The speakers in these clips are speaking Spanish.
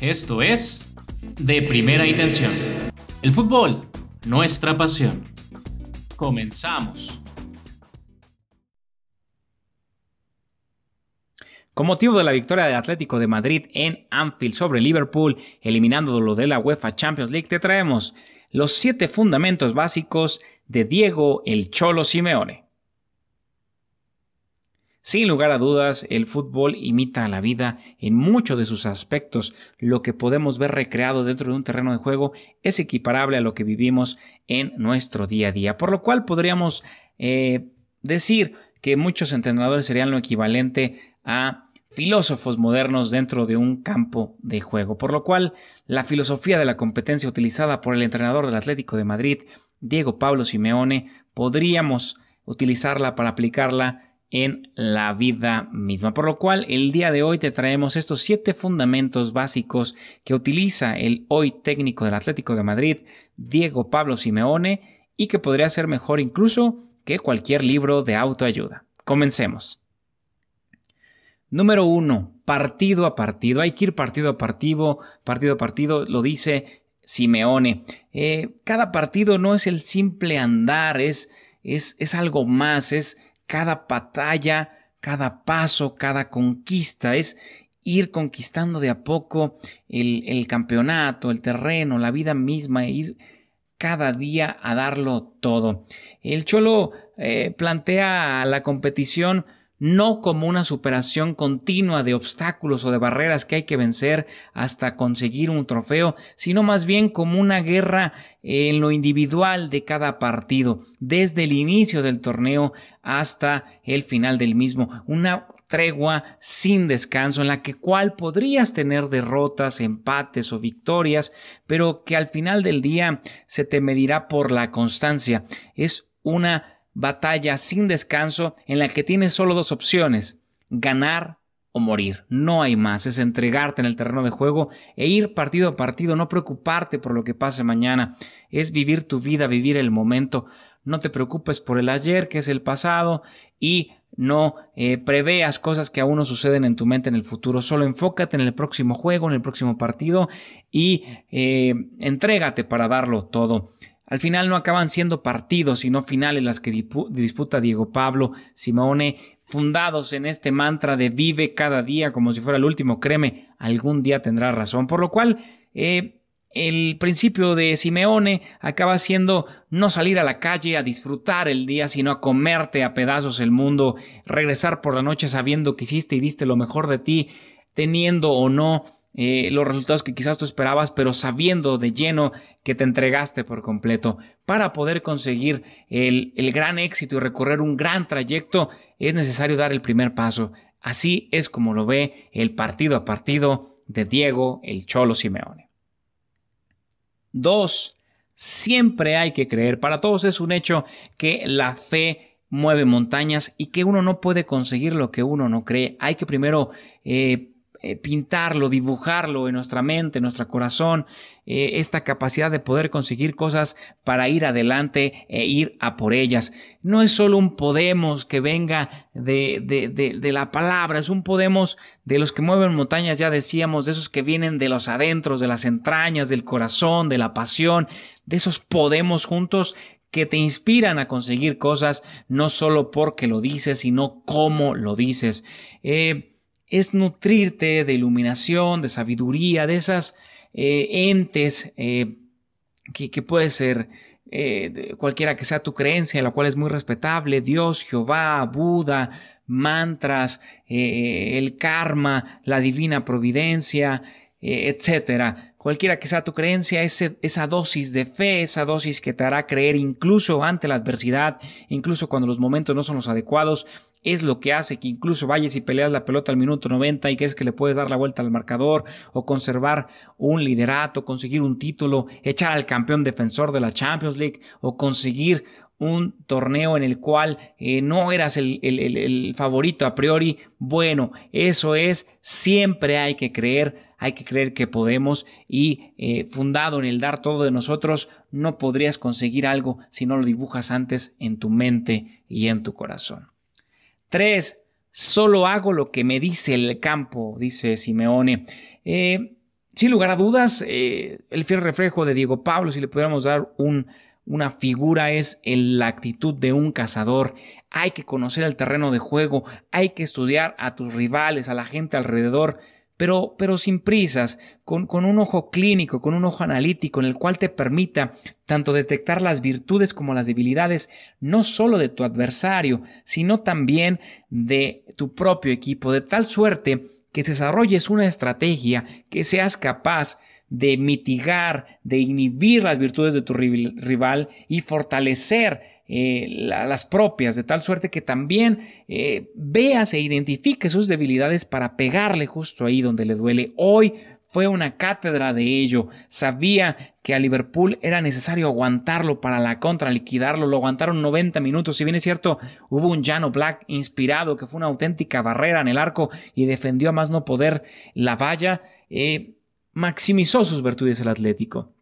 Esto es De Primera Intención. El fútbol, nuestra pasión. Comenzamos. Con motivo de la victoria del Atlético de Madrid en Anfield sobre Liverpool, eliminándolo de la UEFA Champions League, te traemos los siete fundamentos básicos de Diego el Cholo Simeone. Sin lugar a dudas, el fútbol imita a la vida en muchos de sus aspectos. Lo que podemos ver recreado dentro de un terreno de juego es equiparable a lo que vivimos en nuestro día a día, por lo cual podríamos eh, decir que muchos entrenadores serían lo equivalente a filósofos modernos dentro de un campo de juego, por lo cual la filosofía de la competencia utilizada por el entrenador del Atlético de Madrid, Diego Pablo Simeone, podríamos utilizarla para aplicarla en la vida misma. Por lo cual, el día de hoy te traemos estos siete fundamentos básicos que utiliza el hoy técnico del Atlético de Madrid, Diego Pablo Simeone, y que podría ser mejor incluso que cualquier libro de autoayuda. Comencemos. Número uno, partido a partido. Hay que ir partido a partido, partido a partido, lo dice Simeone. Eh, cada partido no es el simple andar, es, es, es algo más, es cada batalla, cada paso, cada conquista, es ir conquistando de a poco el, campeonato, el terreno, la vida misma, e ir cada día a darlo todo. El Cholo eh, plantea la competición no como una superación continua de obstáculos o de barreras que hay que vencer hasta conseguir un trofeo, sino más bien como una guerra en lo individual de cada partido, desde el inicio del torneo hasta el final del mismo, una tregua sin descanso en la que cual podrías tener derrotas, empates o victorias, pero que al final del día se te medirá por la constancia. Es una batalla sin descanso en la que tienes solo dos opciones, ganar o morir. No hay más, es entregarte en el terreno de juego e ir partido a partido, no preocuparte por lo que pase mañana, es vivir tu vida, vivir el momento. No te preocupes por el ayer, que es el pasado, y no eh, preveas cosas que aún no suceden en tu mente en el futuro. Solo enfócate en el próximo juego, en el próximo partido y eh, entrégate para darlo todo. Al final no acaban siendo partidos, sino finales las que disputa Diego Pablo Simone, fundados en este mantra de vive cada día como si fuera el último, créeme, algún día tendrá razón. Por lo cual, eh, el principio de Simeone acaba siendo no salir a la calle a disfrutar el día, sino a comerte a pedazos el mundo, regresar por la noche sabiendo que hiciste y diste lo mejor de ti, teniendo o no eh, los resultados que quizás tú esperabas, pero sabiendo de lleno que te entregaste por completo. Para poder conseguir el, el gran éxito y recorrer un gran trayecto, es necesario dar el primer paso. Así es como lo ve el partido a partido de Diego el Cholo Simeone. Dos, siempre hay que creer. Para todos es un hecho que la fe mueve montañas y que uno no puede conseguir lo que uno no cree. Hay que primero eh, eh, pintarlo, dibujarlo en nuestra mente, en nuestro corazón, eh, esta capacidad de poder conseguir cosas para ir adelante e ir a por ellas. No es solo un Podemos que venga de, de, de, la palabra, es un Podemos de los que mueven montañas, ya decíamos, de esos que vienen de los adentros, de las entrañas, del corazón, de la pasión, de esos Podemos juntos que te inspiran a conseguir cosas, no solo porque lo dices, sino cómo lo dices. Eh, es nutrirte de iluminación, de sabiduría, de esas eh, entes eh, que, puede ser eh, cualquiera que sea tu creencia, la cual es muy respetable, Dios, Jehová, Buda, mantras, el karma, la divina providencia, etcétera. Cualquiera que sea tu creencia, esa dosis de fe, esa dosis que te hará creer incluso ante la adversidad, incluso cuando los momentos no son los adecuados, es lo que hace que incluso vayas y peleas la pelota al minuto 90 y crees que le puedes dar la vuelta al marcador o conservar un liderato, conseguir un título, echar al campeón defensor de la Champions League o conseguir un torneo en el cual eh, no eras el, favorito a priori, bueno, eso es, siempre hay que creer, hay que creer que podemos y eh, fundado en el dar todo de nosotros, no podrías conseguir algo si no lo dibujas antes en tu mente y en tu corazón. Tres, solo hago lo que me dice el campo, dice Simeone. Eh, sin lugar a dudas, eh, el fiel reflejo de Diego Pablo, si le pudiéramos dar un, una figura, es la actitud de un cazador. Hay que conocer el terreno de juego, hay que estudiar a tus rivales, a la gente alrededor pero, pero sin prisas, con, con, un ojo clínico, con un ojo analítico en el cual te permita tanto detectar las virtudes como las debilidades, no solo de tu adversario, sino también de tu propio equipo, de tal suerte que desarrolles una estrategia que seas capaz de mitigar, de inhibir las virtudes de tu rival y fortalecer eh, las propias, de tal suerte que también eh, veas e identifique sus debilidades para pegarle justo ahí donde le duele. Hoy fue una cátedra de ello. Sabía que a Liverpool era necesario aguantarlo para la contra, liquidarlo. Lo aguantaron 90 minutos. Si bien es cierto, hubo un Llano Black inspirado que fue una auténtica barrera en el arco y defendió a más no poder la valla, eh, maximizó sus virtudes el Atlético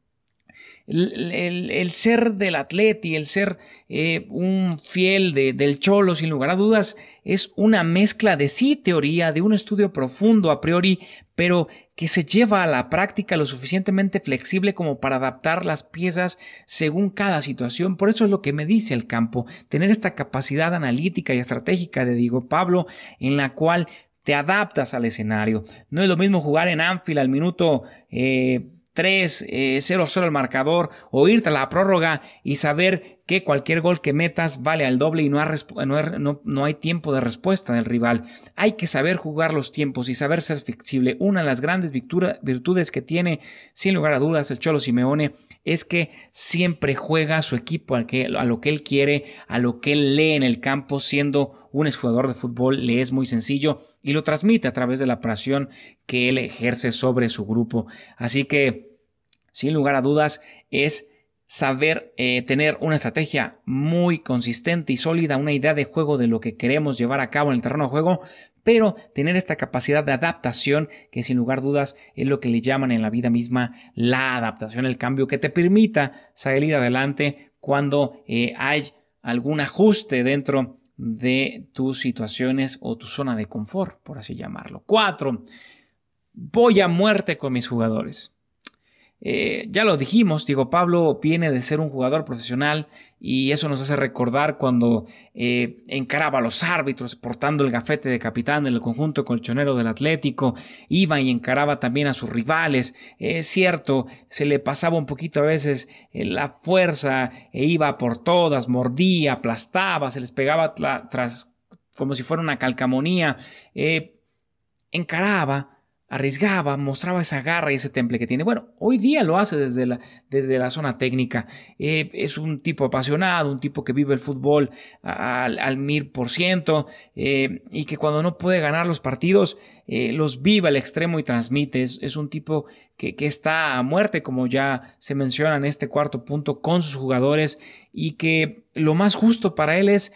el, ser del atleti, el ser eh, un fiel del cholo, sin lugar a dudas, es una mezcla de sí teoría, de un estudio profundo a priori, pero que se lleva a la práctica lo suficientemente flexible como para adaptar las piezas según cada situación. Por eso es lo que me dice el campo, tener esta capacidad analítica y estratégica de Diego Pablo, en la cual te adaptas al escenario. No es lo mismo jugar en Anfield al minuto eh, 3, 0-0 el marcador, o irte a la prórroga y saber que cualquier gol que metas vale al doble y no, no, hay tiempo de respuesta del rival. Hay que saber jugar los tiempos y saber ser flexible. Una de las grandes virtudes que tiene, sin lugar a dudas, el Cholo Simeone es que siempre juega a su equipo a, a lo que él quiere, a lo que él lee en el campo, siendo un exjugador de fútbol, le es muy sencillo y lo transmite a través de la presión que él ejerce sobre su grupo. Así que, sin lugar a dudas, es saber eh, tener una estrategia muy consistente y sólida, una idea de juego de lo que queremos llevar a cabo en el terreno de juego, pero tener esta capacidad de adaptación que sin lugar a dudas es lo que le llaman en la vida misma la adaptación, el cambio que te permita salir adelante cuando eh, hay algún ajuste dentro de tus situaciones o tu zona de confort, por así llamarlo. Cuatro, voy a muerte con mis jugadores. Eh, ya lo dijimos, Diego Pablo viene de ser un jugador profesional y eso nos hace recordar cuando eh, encaraba a los árbitros portando el gafete de capitán del conjunto colchonero del Atlético, iba y encaraba también a sus rivales. Es cierto, se le pasaba un poquito a veces eh, la fuerza e iba por todas, mordía, aplastaba, se les pegaba tras como si fuera una calcamonía, encaraba arriesgaba, mostraba esa garra y ese temple que tiene. Bueno, hoy día lo hace desde la, desde la zona técnica. Eh, es un tipo apasionado, un tipo que vive el fútbol al, mil por ciento eh, y que cuando no puede ganar los partidos eh, los vive al extremo y transmite. Es, un tipo que, que, está a muerte, como ya se menciona en este cuarto punto, con sus jugadores y que lo más justo para él es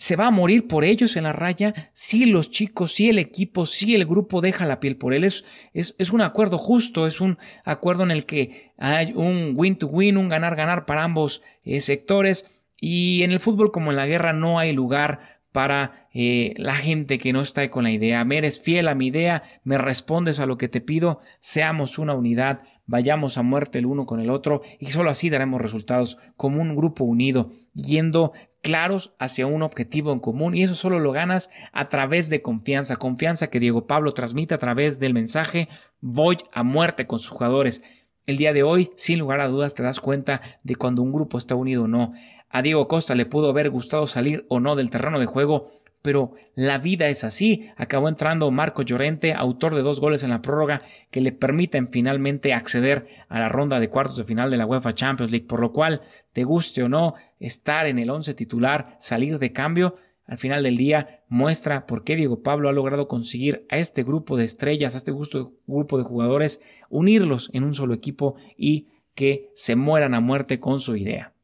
se va a morir por ellos en la raya si los chicos, si el equipo, si el grupo deja la piel por él. Es, es, un acuerdo justo, es un acuerdo en el que hay un win-to-win, un ganar-ganar para ambos eh, sectores. Y en el fútbol como en la guerra no hay lugar para eh, la gente que no está con la idea. Me eres fiel a mi idea, me respondes a lo que te pido, seamos una unidad, vayamos a muerte el uno con el otro y solo así daremos resultados como un grupo unido, yendo claros hacia un objetivo en común y eso solo lo ganas a través de confianza, confianza que Diego Pablo transmite a través del mensaje voy a muerte con sus jugadores. El día de hoy, sin lugar a dudas, te das cuenta de cuando un grupo está unido o no. A Diego Costa le pudo haber gustado salir o no del terreno de juego, pero la vida es así. Acabó entrando Marco Llorente, autor de dos goles en la prórroga, que le permiten finalmente acceder a la ronda de cuartos de final de la UEFA Champions League, por lo cual, te guste o no, estar en el once titular, salir de cambio, al final del día muestra por qué Diego Pablo ha logrado conseguir a este grupo de estrellas, a este grupo de jugadores, unirlos en un solo equipo y que se mueran a muerte con su idea.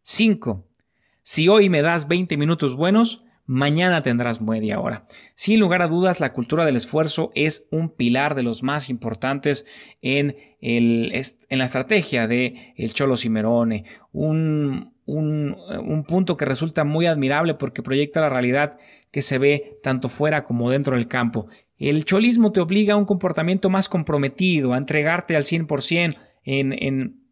5. Si hoy me das 20 minutos buenos, mañana tendrás media hora. Sin lugar a dudas, la cultura del esfuerzo es un pilar de los más importantes en, el, en la estrategia de el Cholo Cimerone, un, un, un punto que resulta muy admirable porque proyecta la realidad que se ve tanto fuera como dentro del campo. El cholismo te obliga a un comportamiento más comprometido, a entregarte al 100% en, en,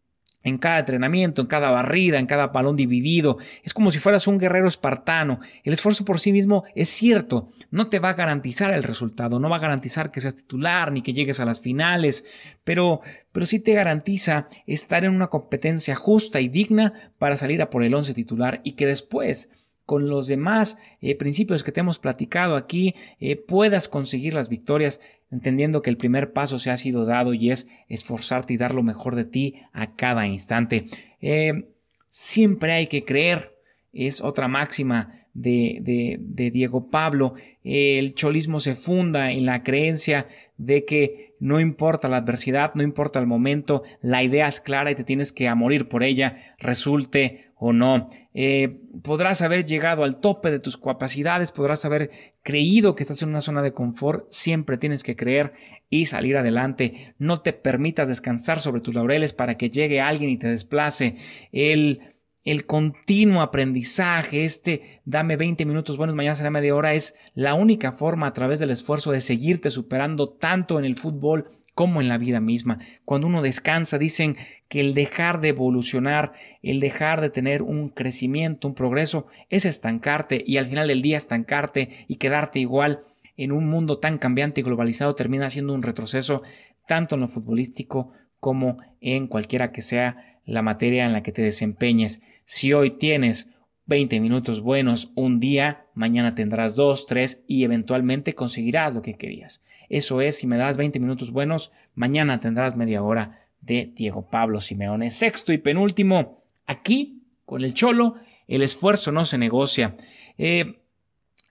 en cada entrenamiento, en cada barrida, en cada balón dividido. Es como si fueras un guerrero espartano. El esfuerzo por sí mismo es cierto, no te va a garantizar el resultado, no va a garantizar que seas titular ni que llegues a las finales, pero, pero sí te garantiza estar en una competencia justa y digna para salir a por el once titular y que después con los demás eh, principios que te hemos platicado aquí eh, puedas conseguir las victorias, entendiendo que el primer paso se ha sido dado y es esforzarte y dar lo mejor de ti a cada instante. Eh, siempre hay que creer, es otra máxima de, de, Diego Pablo. El cholismo se funda en la creencia de que no importa la adversidad, no importa el momento, la idea es clara y te tienes que a morir por ella, resulte o no. Eh, podrás haber llegado al tope de tus capacidades, podrás haber creído que estás en una zona de confort, siempre tienes que creer y salir adelante. No te permitas descansar sobre tus laureles para que llegue alguien y te desplace. El el continuo aprendizaje, este dame 20 minutos buenos, mañana será media hora, es la única forma a través del esfuerzo de seguirte superando tanto en el fútbol como en la vida misma. Cuando uno descansa, dicen que el dejar de evolucionar, el dejar de tener un crecimiento, un progreso, es estancarte y al final del día estancarte y quedarte igual en un mundo tan cambiante y globalizado termina siendo un retroceso tanto en lo futbolístico como en cualquiera que sea la materia en la que te desempeñes. Si hoy tienes 20 minutos buenos un día, mañana tendrás dos, tres y eventualmente conseguirás lo que querías. Eso es, si me das 20 minutos buenos, mañana tendrás media hora de Diego Pablo Simeone. Sexto y penúltimo, aquí, con el Cholo, el esfuerzo no se negocia. Eh,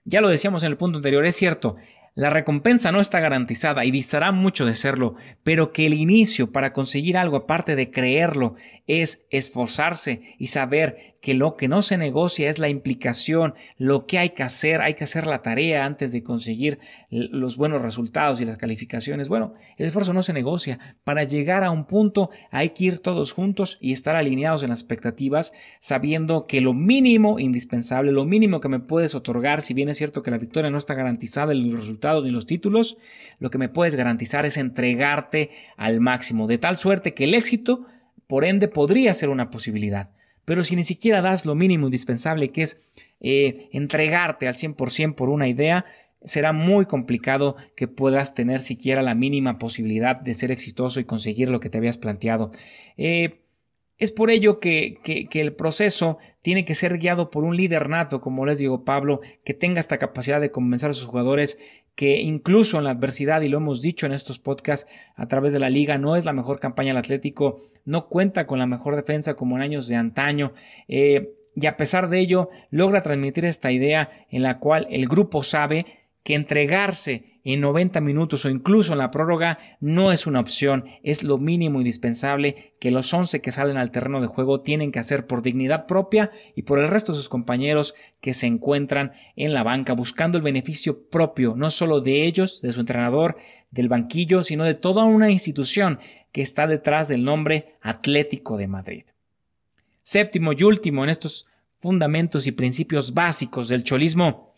ya lo decíamos en el punto anterior, es cierto, la recompensa no está garantizada y distará mucho de serlo, pero que el inicio para conseguir algo aparte de creerlo es esforzarse y saber que lo que no se negocia es la implicación, lo que hay que hacer, hay que hacer la tarea antes de conseguir los buenos resultados y las calificaciones. Bueno, el esfuerzo no se negocia. Para llegar a un punto hay que ir todos juntos y estar alineados en las expectativas, sabiendo que lo mínimo indispensable, lo mínimo que me puedes otorgar, si bien es cierto que la victoria no está garantizada en los resultados ni los títulos, lo que me puedes garantizar es entregarte al máximo, de tal suerte que el éxito, por ende, podría ser una posibilidad. Pero si ni siquiera das lo mínimo indispensable, que es eh, entregarte al 100% por una idea, será muy complicado que puedas tener siquiera la mínima posibilidad de ser exitoso y conseguir lo que te habías planteado. Eh, es por ello que, el proceso tiene que ser guiado por un líder nato, como les digo Pablo, que tenga esta capacidad de convencer a sus jugadores que incluso en la adversidad, y lo hemos dicho en estos podcasts a través de la liga, no es la mejor campaña del Atlético, no cuenta con la mejor defensa como en años de antaño. Eh, y a pesar de ello, logra transmitir esta idea en la cual el grupo sabe que entregarse en 90 minutos o incluso en la prórroga no es una opción, es lo mínimo indispensable que los 11 que salen al terreno de juego tienen que hacer por dignidad propia y por el resto de sus compañeros que se encuentran en la banca buscando el beneficio propio, no solo de ellos, de su entrenador, del banquillo, sino de toda una institución que está detrás del nombre Atlético de Madrid. Séptimo y último en estos fundamentos y principios básicos del cholismo,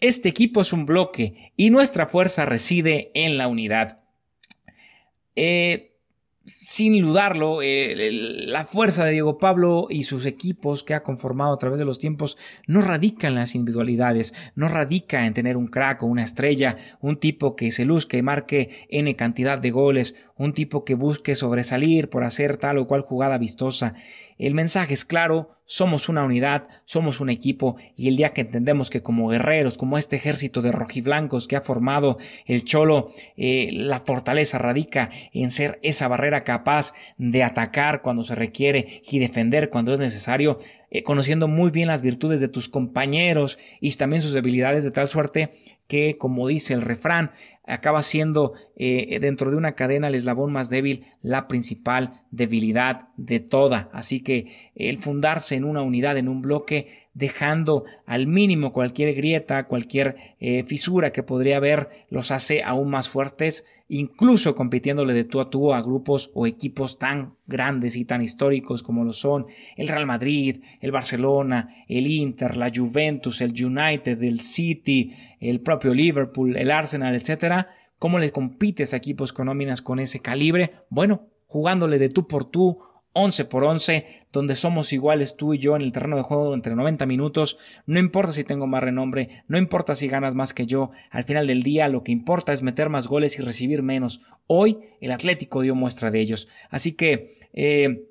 este equipo es un bloque y nuestra fuerza reside en la unidad. Eh, sin dudarlo, eh, la fuerza de Diego Pablo y sus equipos que ha conformado a través de los tiempos no radica en las individualidades, no radica en tener un crack o una estrella, un tipo que se luzca y marque n cantidad de goles, un tipo que busque sobresalir por hacer tal o cual jugada vistosa. El mensaje es claro, somos una unidad, somos un equipo y el día que entendemos que como guerreros, como este ejército de rojiblancos que ha formado el Cholo, eh, la fortaleza radica en ser esa barrera capaz de atacar cuando se requiere y defender cuando es necesario, eh, conociendo muy bien las virtudes de tus compañeros y también sus debilidades de tal suerte que, como dice el refrán, acaba siendo eh, dentro de una cadena el eslabón más débil, la principal debilidad de toda. Así que el fundarse en una unidad, en un bloque, dejando al mínimo cualquier grieta, cualquier eh, fisura que podría haber, los hace aún más fuertes incluso compitiéndole de tú a tú a grupos o equipos tan grandes y tan históricos como lo son el Real Madrid, el Barcelona, el Inter, la Juventus, el United, el City, el propio Liverpool, el Arsenal, etcétera. ¿Cómo le compites a equipos con nóminas con ese calibre? Bueno, jugándole de tú por tú 11 por 11, donde somos iguales tú y yo en el terreno de juego entre 90 minutos. No importa si tengo más renombre, no importa si ganas más que yo. Al final del día lo que importa es meter más goles y recibir menos. Hoy el Atlético dio muestra de ellos. Así que eh,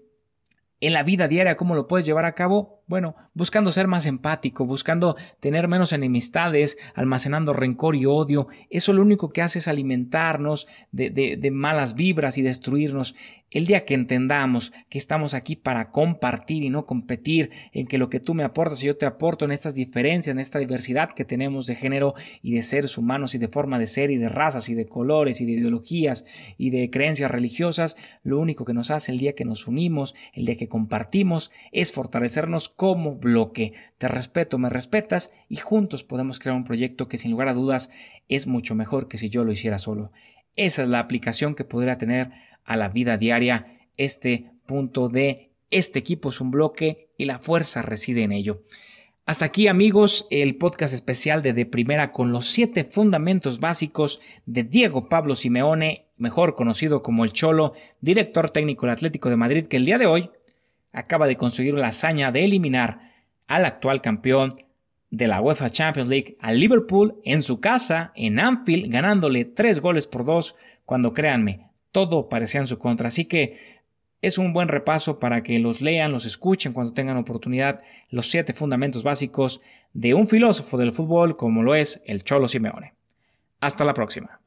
en la vida diaria, ¿cómo lo puedes llevar a cabo? Bueno, buscando ser más empático, buscando tener menos enemistades, almacenando rencor y odio. Eso lo único que hace es alimentarnos de, de, malas vibras y destruirnos. El día que entendamos que estamos aquí para compartir y no competir, en que lo que tú me aportas y yo te aporto en estas diferencias, en esta diversidad que tenemos de género y de seres humanos y de forma de ser y de razas y de colores y de ideologías y de creencias religiosas, lo único que nos hace el día que nos unimos, el día que compartimos, es fortalecernos como bloque. Te respeto, me respetas y juntos podemos crear un proyecto que sin lugar a dudas es mucho mejor que si yo lo hiciera solo. Esa es la aplicación que podría tener a la vida diaria este punto de este equipo es un bloque y la fuerza reside en ello. Hasta aquí amigos el podcast especial de De Primera con los siete fundamentos básicos de Diego Pablo Simeone, mejor conocido como el Cholo, director técnico del Atlético de Madrid, que el día de hoy acaba de conseguir la hazaña de eliminar al actual campeón de la UEFA Champions League, al Liverpool, en su casa, en Anfield, ganándole tres goles por dos, cuando créanme, todo parecía en su contra. Así que es un buen repaso para que los lean, los escuchen cuando tengan oportunidad, los siete fundamentos básicos de un filósofo del fútbol como lo es el Cholo Simeone. Hasta la próxima.